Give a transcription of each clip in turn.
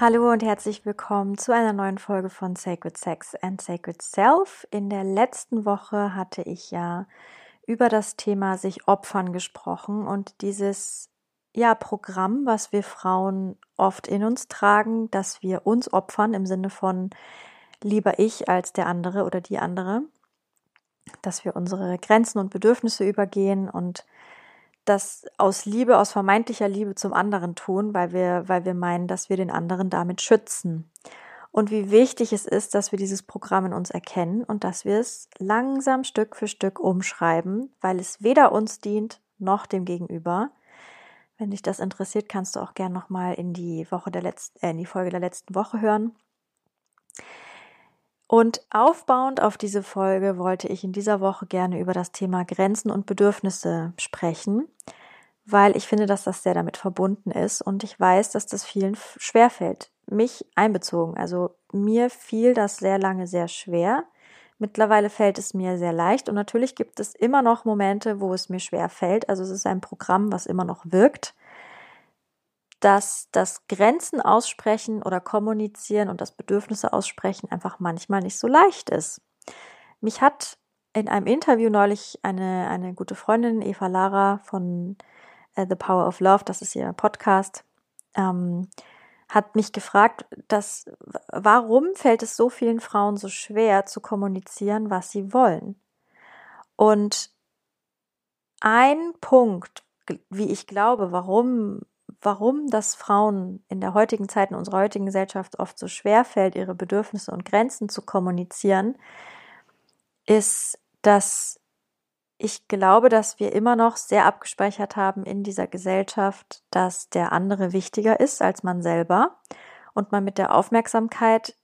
Hallo und herzlich willkommen zu einer neuen Folge von Sacred Sex and Sacred Self. In der letzten Woche hatte ich ja über das Thema sich opfern gesprochen und dieses ja Programm, was wir Frauen oft in uns tragen, dass wir uns opfern im Sinne von lieber ich als der andere oder die andere, dass wir unsere Grenzen und Bedürfnisse übergehen und das aus Liebe, aus vermeintlicher Liebe zum anderen tun, weil wir, weil wir meinen, dass wir den anderen damit schützen. Und wie wichtig es ist, dass wir dieses Programm in uns erkennen und dass wir es langsam Stück für Stück umschreiben, weil es weder uns dient noch dem Gegenüber. Wenn dich das interessiert, kannst du auch gern nochmal in die Woche der letzten, äh, in die Folge der letzten Woche hören. Und aufbauend auf diese Folge wollte ich in dieser Woche gerne über das Thema Grenzen und Bedürfnisse sprechen, weil ich finde, dass das sehr damit verbunden ist und ich weiß, dass das vielen schwerfällt. Mich einbezogen. Also mir fiel das sehr lange sehr schwer. Mittlerweile fällt es mir sehr leicht und natürlich gibt es immer noch Momente, wo es mir schwer fällt. Also es ist ein Programm, was immer noch wirkt dass das Grenzen aussprechen oder kommunizieren und das Bedürfnisse aussprechen einfach manchmal nicht so leicht ist. Mich hat in einem Interview neulich eine, eine gute Freundin, Eva Lara von uh, The Power of Love, das ist ihr Podcast, ähm, hat mich gefragt, dass, warum fällt es so vielen Frauen so schwer zu kommunizieren, was sie wollen? Und ein Punkt, wie ich glaube, warum warum das Frauen in der heutigen Zeit, in unserer heutigen Gesellschaft oft so schwer fällt, ihre Bedürfnisse und Grenzen zu kommunizieren, ist, dass ich glaube, dass wir immer noch sehr abgespeichert haben in dieser Gesellschaft, dass der andere wichtiger ist als man selber und man mit der Aufmerksamkeit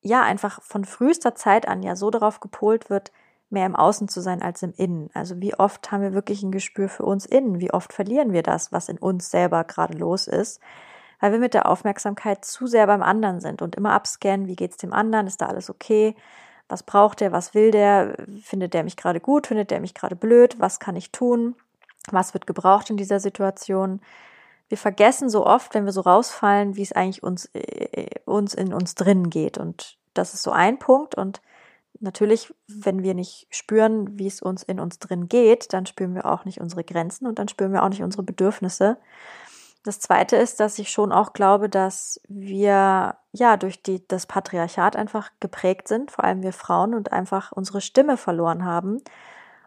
ja einfach von frühester Zeit an ja so darauf gepolt wird, mehr im Außen zu sein als im Innen. Also wie oft haben wir wirklich ein Gespür für uns innen? Wie oft verlieren wir das, was in uns selber gerade los ist? Weil wir mit der Aufmerksamkeit zu sehr beim anderen sind und immer abscannen, wie geht's dem anderen? Ist da alles okay? Was braucht der? Was will der? Findet der mich gerade gut? Findet der mich gerade blöd? Was kann ich tun? Was wird gebraucht in dieser Situation? Wir vergessen so oft, wenn wir so rausfallen, wie es eigentlich uns, äh, uns in uns drin geht. Und das ist so ein Punkt. Und natürlich, wenn wir nicht spüren, wie es uns in uns drin geht, dann spüren wir auch nicht unsere Grenzen und dann spüren wir auch nicht unsere Bedürfnisse. Das zweite ist, dass ich schon auch glaube, dass wir ja durch die, das Patriarchat einfach geprägt sind, vor allem wir Frauen und einfach unsere Stimme verloren haben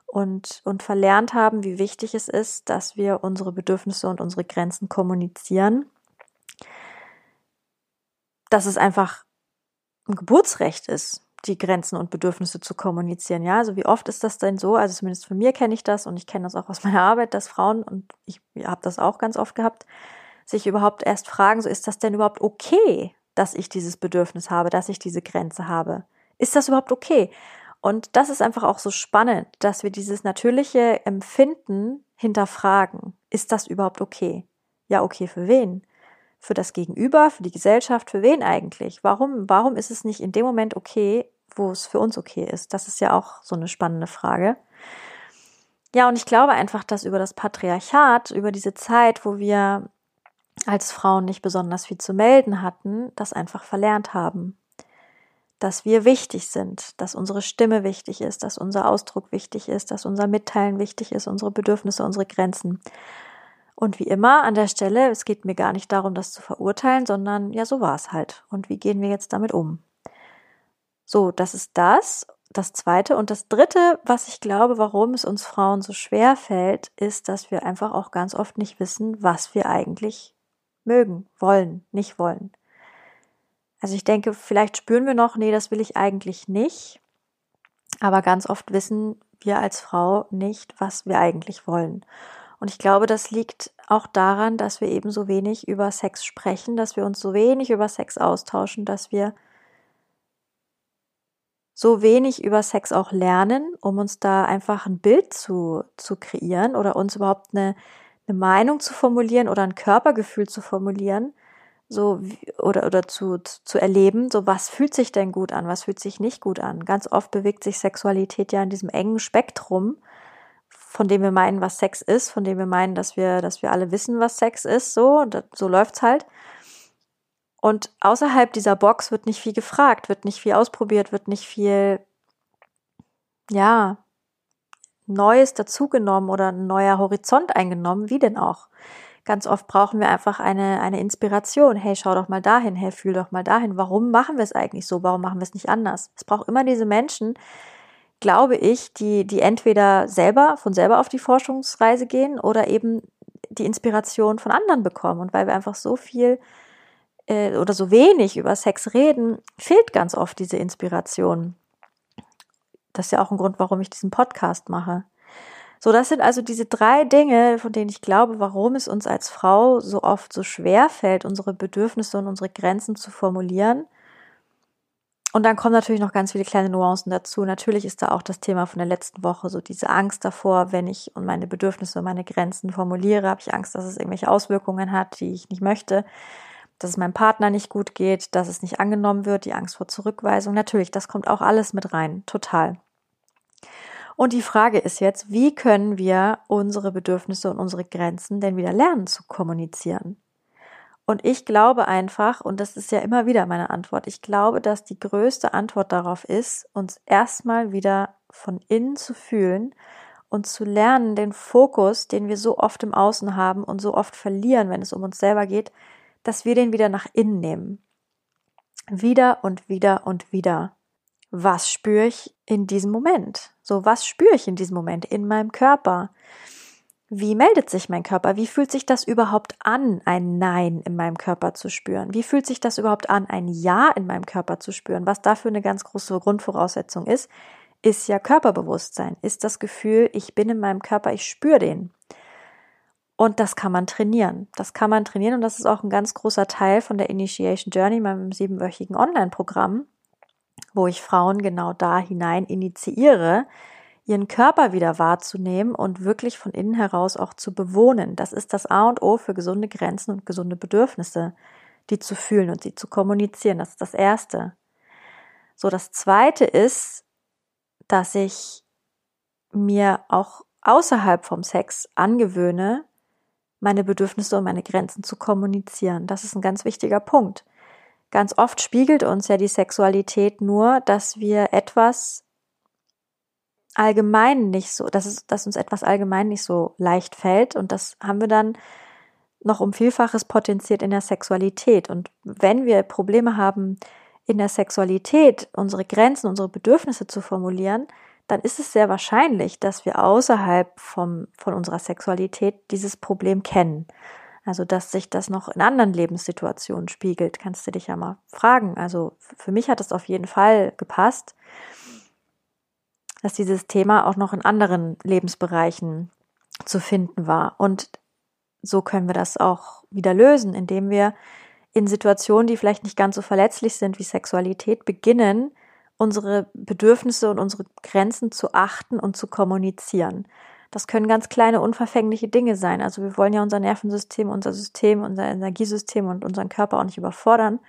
und, und verlernt haben, wie wichtig es ist, dass wir unsere Bedürfnisse und unsere Grenzen kommunizieren. Dass es einfach ein Geburtsrecht ist, die Grenzen und Bedürfnisse zu kommunizieren. Ja, also wie oft ist das denn so? Also zumindest von mir kenne ich das und ich kenne das auch aus meiner Arbeit, dass Frauen und ich habe das auch ganz oft gehabt, sich überhaupt erst fragen, so ist das denn überhaupt okay, dass ich dieses Bedürfnis habe, dass ich diese Grenze habe? Ist das überhaupt okay? Und das ist einfach auch so spannend, dass wir dieses natürliche Empfinden hinterfragen. Ist das überhaupt okay? Ja, okay, für wen? Für das Gegenüber, für die Gesellschaft, für wen eigentlich? Warum, warum ist es nicht in dem Moment okay, wo es für uns okay ist? Das ist ja auch so eine spannende Frage. Ja, und ich glaube einfach, dass über das Patriarchat, über diese Zeit, wo wir als Frauen nicht besonders viel zu melden hatten, das einfach verlernt haben. Dass wir wichtig sind, dass unsere Stimme wichtig ist, dass unser Ausdruck wichtig ist, dass unser Mitteilen wichtig ist, unsere Bedürfnisse, unsere Grenzen. Und wie immer an der Stelle, es geht mir gar nicht darum, das zu verurteilen, sondern ja, so war es halt. Und wie gehen wir jetzt damit um? So, das ist das. Das zweite und das dritte, was ich glaube, warum es uns Frauen so schwer fällt, ist, dass wir einfach auch ganz oft nicht wissen, was wir eigentlich mögen, wollen, nicht wollen. Also ich denke, vielleicht spüren wir noch, nee, das will ich eigentlich nicht. Aber ganz oft wissen wir als Frau nicht, was wir eigentlich wollen. Und ich glaube, das liegt auch daran, dass wir eben so wenig über Sex sprechen, dass wir uns so wenig über Sex austauschen, dass wir so wenig über Sex auch lernen, um uns da einfach ein Bild zu, zu kreieren oder uns überhaupt eine, eine Meinung zu formulieren oder ein Körpergefühl zu formulieren, so oder oder zu, zu erleben, so was fühlt sich denn gut an, was fühlt sich nicht gut an. Ganz oft bewegt sich Sexualität ja in diesem engen Spektrum von dem wir meinen, was Sex ist, von dem wir meinen, dass wir, dass wir alle wissen, was Sex ist, so, so läuft's halt. Und außerhalb dieser Box wird nicht viel gefragt, wird nicht viel ausprobiert, wird nicht viel, ja, Neues dazugenommen oder ein neuer Horizont eingenommen, wie denn auch. Ganz oft brauchen wir einfach eine, eine Inspiration. Hey, schau doch mal dahin, hey, fühl doch mal dahin. Warum machen wir es eigentlich so? Warum machen wir es nicht anders? Es braucht immer diese Menschen, glaube ich, die, die entweder selber, von selber auf die Forschungsreise gehen oder eben die Inspiration von anderen bekommen. Und weil wir einfach so viel äh, oder so wenig über Sex reden, fehlt ganz oft diese Inspiration. Das ist ja auch ein Grund, warum ich diesen Podcast mache. So, das sind also diese drei Dinge, von denen ich glaube, warum es uns als Frau so oft so schwer fällt, unsere Bedürfnisse und unsere Grenzen zu formulieren und dann kommen natürlich noch ganz viele kleine Nuancen dazu. Natürlich ist da auch das Thema von der letzten Woche, so diese Angst davor, wenn ich und meine Bedürfnisse und meine Grenzen formuliere, habe ich Angst, dass es irgendwelche Auswirkungen hat, die ich nicht möchte, dass es meinem Partner nicht gut geht, dass es nicht angenommen wird, die Angst vor Zurückweisung. Natürlich, das kommt auch alles mit rein, total. Und die Frage ist jetzt, wie können wir unsere Bedürfnisse und unsere Grenzen denn wieder lernen zu kommunizieren? Und ich glaube einfach, und das ist ja immer wieder meine Antwort, ich glaube, dass die größte Antwort darauf ist, uns erstmal wieder von innen zu fühlen und zu lernen, den Fokus, den wir so oft im Außen haben und so oft verlieren, wenn es um uns selber geht, dass wir den wieder nach innen nehmen. Wieder und wieder und wieder. Was spüre ich in diesem Moment? So, was spüre ich in diesem Moment in meinem Körper? Wie meldet sich mein Körper? Wie fühlt sich das überhaupt an, ein Nein in meinem Körper zu spüren? Wie fühlt sich das überhaupt an, ein Ja in meinem Körper zu spüren? Was dafür eine ganz große Grundvoraussetzung ist, ist ja Körperbewusstsein, ist das Gefühl, ich bin in meinem Körper, ich spüre den. Und das kann man trainieren. Das kann man trainieren und das ist auch ein ganz großer Teil von der Initiation Journey, meinem siebenwöchigen Online-Programm, wo ich Frauen genau da hinein initiiere, ihren Körper wieder wahrzunehmen und wirklich von innen heraus auch zu bewohnen. Das ist das A und O für gesunde Grenzen und gesunde Bedürfnisse, die zu fühlen und sie zu kommunizieren. Das ist das Erste. So, das Zweite ist, dass ich mir auch außerhalb vom Sex angewöhne, meine Bedürfnisse und meine Grenzen zu kommunizieren. Das ist ein ganz wichtiger Punkt. Ganz oft spiegelt uns ja die Sexualität nur, dass wir etwas allgemein nicht so, dass, es, dass uns etwas allgemein nicht so leicht fällt. Und das haben wir dann noch um Vielfaches potenziert in der Sexualität. Und wenn wir Probleme haben, in der Sexualität unsere Grenzen, unsere Bedürfnisse zu formulieren, dann ist es sehr wahrscheinlich, dass wir außerhalb vom, von unserer Sexualität dieses Problem kennen. Also, dass sich das noch in anderen Lebenssituationen spiegelt, kannst du dich ja mal fragen. Also, für mich hat es auf jeden Fall gepasst dass dieses Thema auch noch in anderen Lebensbereichen zu finden war. Und so können wir das auch wieder lösen, indem wir in Situationen, die vielleicht nicht ganz so verletzlich sind wie Sexualität, beginnen, unsere Bedürfnisse und unsere Grenzen zu achten und zu kommunizieren. Das können ganz kleine, unverfängliche Dinge sein. Also wir wollen ja unser Nervensystem, unser System, unser Energiesystem und unseren Körper auch nicht überfordern.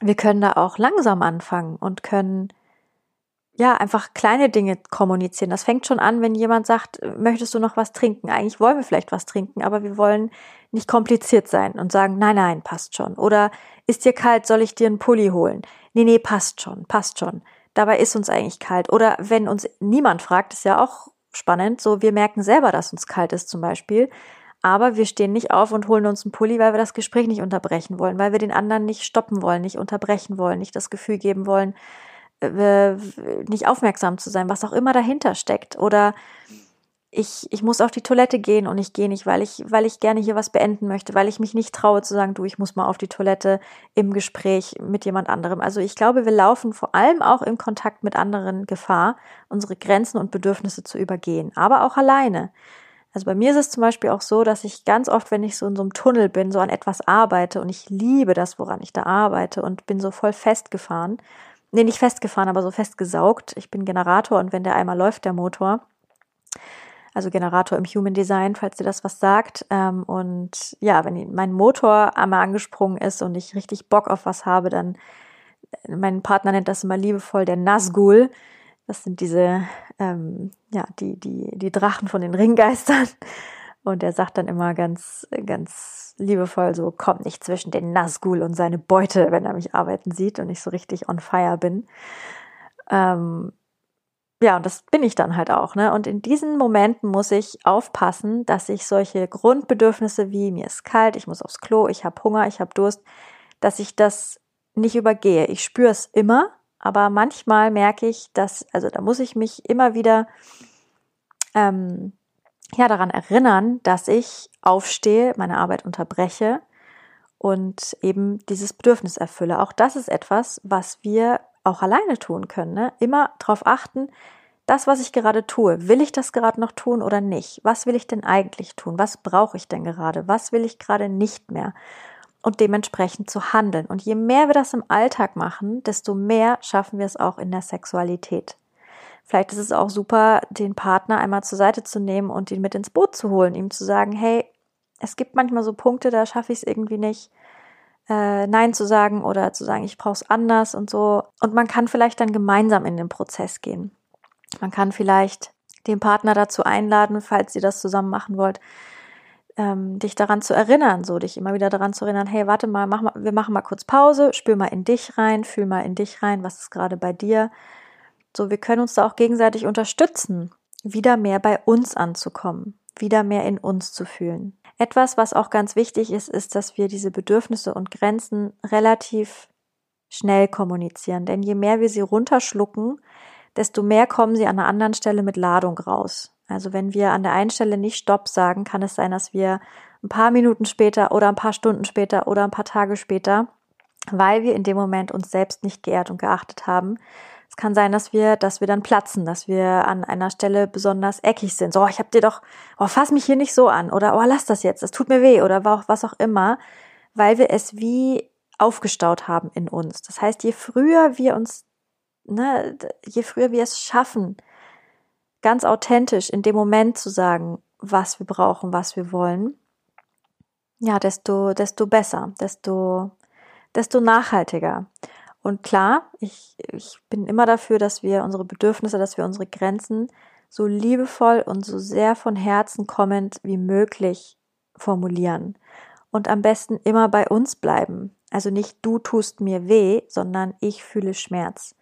Wir können da auch langsam anfangen und können ja, einfach kleine Dinge kommunizieren. Das fängt schon an, wenn jemand sagt, möchtest du noch was trinken? Eigentlich wollen wir vielleicht was trinken, aber wir wollen nicht kompliziert sein und sagen, nein, nein, passt schon. Oder ist dir kalt, soll ich dir einen Pulli holen? Nee, nee, passt schon, passt schon. Dabei ist uns eigentlich kalt. Oder wenn uns niemand fragt, ist ja auch spannend, so wir merken selber, dass uns kalt ist zum Beispiel. Aber wir stehen nicht auf und holen uns einen Pulli, weil wir das Gespräch nicht unterbrechen wollen, weil wir den anderen nicht stoppen wollen, nicht unterbrechen wollen, nicht das Gefühl geben wollen, äh, nicht aufmerksam zu sein, was auch immer dahinter steckt. Oder ich, ich muss auf die Toilette gehen und ich gehe nicht, weil ich, weil ich gerne hier was beenden möchte, weil ich mich nicht traue zu sagen, du, ich muss mal auf die Toilette im Gespräch mit jemand anderem. Also ich glaube, wir laufen vor allem auch im Kontakt mit anderen Gefahr, unsere Grenzen und Bedürfnisse zu übergehen, aber auch alleine. Also bei mir ist es zum Beispiel auch so, dass ich ganz oft, wenn ich so in so einem Tunnel bin, so an etwas arbeite und ich liebe das, woran ich da arbeite und bin so voll festgefahren. Nee, nicht festgefahren, aber so festgesaugt. Ich bin Generator und wenn der einmal läuft, der Motor, also Generator im Human Design, falls dir das was sagt. Ähm, und ja, wenn mein Motor einmal angesprungen ist und ich richtig Bock auf was habe, dann, mein Partner nennt das immer liebevoll der Nazgul. Das sind diese, ähm, ja, die, die, die Drachen von den Ringgeistern. Und er sagt dann immer ganz, ganz liebevoll so, kommt nicht zwischen den Nazgul und seine Beute, wenn er mich arbeiten sieht und ich so richtig on fire bin. Ähm, ja, und das bin ich dann halt auch, ne? Und in diesen Momenten muss ich aufpassen, dass ich solche Grundbedürfnisse wie mir ist kalt, ich muss aufs Klo, ich habe Hunger, ich habe Durst, dass ich das nicht übergehe. Ich spüre es immer, aber manchmal merke ich, dass, also da muss ich mich immer wieder ähm, ja daran erinnern, dass ich aufstehe, meine Arbeit unterbreche und eben dieses Bedürfnis erfülle. Auch das ist etwas, was wir auch alleine tun können. Ne? Immer darauf achten, das, was ich gerade tue, will ich das gerade noch tun oder nicht? Was will ich denn eigentlich tun? Was brauche ich denn gerade? Was will ich gerade nicht mehr? Und dementsprechend zu handeln. Und je mehr wir das im Alltag machen, desto mehr schaffen wir es auch in der Sexualität. Vielleicht ist es auch super, den Partner einmal zur Seite zu nehmen und ihn mit ins Boot zu holen, ihm zu sagen, hey, es gibt manchmal so Punkte, da schaffe ich es irgendwie nicht äh, Nein zu sagen oder zu sagen, ich brauche es anders und so. Und man kann vielleicht dann gemeinsam in den Prozess gehen. Man kann vielleicht den Partner dazu einladen, falls ihr das zusammen machen wollt, ähm, dich daran zu erinnern, so dich immer wieder daran zu erinnern, hey, warte mal, mach mal, wir machen mal kurz Pause, spür mal in dich rein, fühl mal in dich rein, was ist gerade bei dir. So, wir können uns da auch gegenseitig unterstützen, wieder mehr bei uns anzukommen, wieder mehr in uns zu fühlen. Etwas, was auch ganz wichtig ist, ist, dass wir diese Bedürfnisse und Grenzen relativ schnell kommunizieren. Denn je mehr wir sie runterschlucken, desto mehr kommen sie an einer anderen Stelle mit Ladung raus. Also wenn wir an der einen Stelle nicht Stopp sagen, kann es sein, dass wir ein paar Minuten später oder ein paar Stunden später oder ein paar Tage später, weil wir in dem Moment uns selbst nicht geehrt und geachtet haben, es kann sein, dass wir, dass wir dann platzen, dass wir an einer Stelle besonders eckig sind. So, ich hab dir doch, oh, fass mich hier nicht so an oder oh, lass das jetzt, das tut mir weh oder was auch immer, weil wir es wie aufgestaut haben in uns. Das heißt, je früher wir uns, ne, je früher wir es schaffen, ganz authentisch in dem Moment zu sagen, was wir brauchen, was wir wollen, ja, desto, desto besser, desto, desto nachhaltiger. Und klar, ich, ich bin immer dafür, dass wir unsere Bedürfnisse, dass wir unsere Grenzen so liebevoll und so sehr von Herzen kommend wie möglich formulieren. Und am besten immer bei uns bleiben. Also nicht du tust mir weh, sondern ich fühle Schmerz.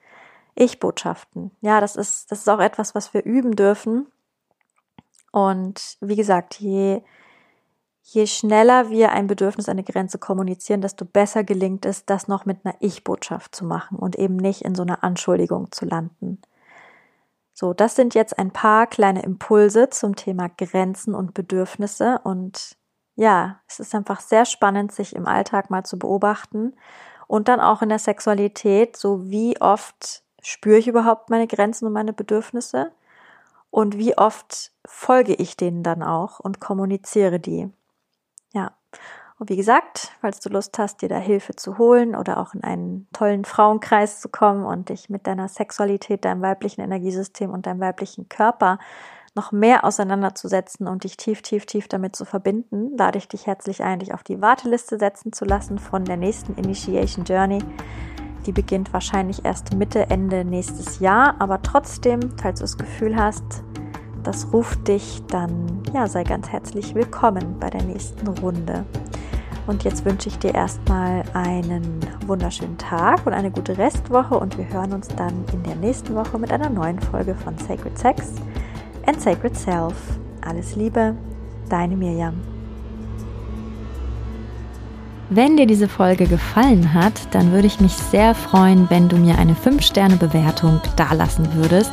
Ich-Botschaften. Ja, das ist, das ist auch etwas, was wir üben dürfen. Und wie gesagt, je, je schneller wir ein Bedürfnis, eine Grenze kommunizieren, desto besser gelingt es, das noch mit einer Ich-Botschaft zu machen und eben nicht in so einer Anschuldigung zu landen. So, das sind jetzt ein paar kleine Impulse zum Thema Grenzen und Bedürfnisse und ja, es ist einfach sehr spannend, sich im Alltag mal zu beobachten und dann auch in der Sexualität, so wie oft spüre ich überhaupt meine Grenzen und meine Bedürfnisse und wie oft folge ich denen dann auch und kommuniziere die. Ja. Und wie gesagt, falls du Lust hast, dir da Hilfe zu holen oder auch in einen tollen Frauenkreis zu kommen und dich mit deiner Sexualität, deinem weiblichen Energiesystem und deinem weiblichen Körper noch mehr auseinanderzusetzen und dich tief, tief, tief damit zu verbinden, lade ich dich herzlich ein, dich auf die Warteliste setzen zu lassen von der nächsten Initiation Journey. Die beginnt wahrscheinlich erst Mitte, Ende nächstes Jahr, aber trotzdem, falls du das Gefühl hast, das ruft dich, dann ja, sei ganz herzlich willkommen bei der nächsten Runde. Und jetzt wünsche ich dir erstmal einen wunderschönen Tag und eine gute Restwoche und wir hören uns dann in der nächsten Woche mit einer neuen Folge von Sacred Sex and Sacred Self. Alles Liebe, deine Mirjam. Wenn dir diese Folge gefallen hat, dann würde ich mich sehr freuen, wenn du mir eine 5-Sterne-Bewertung dalassen würdest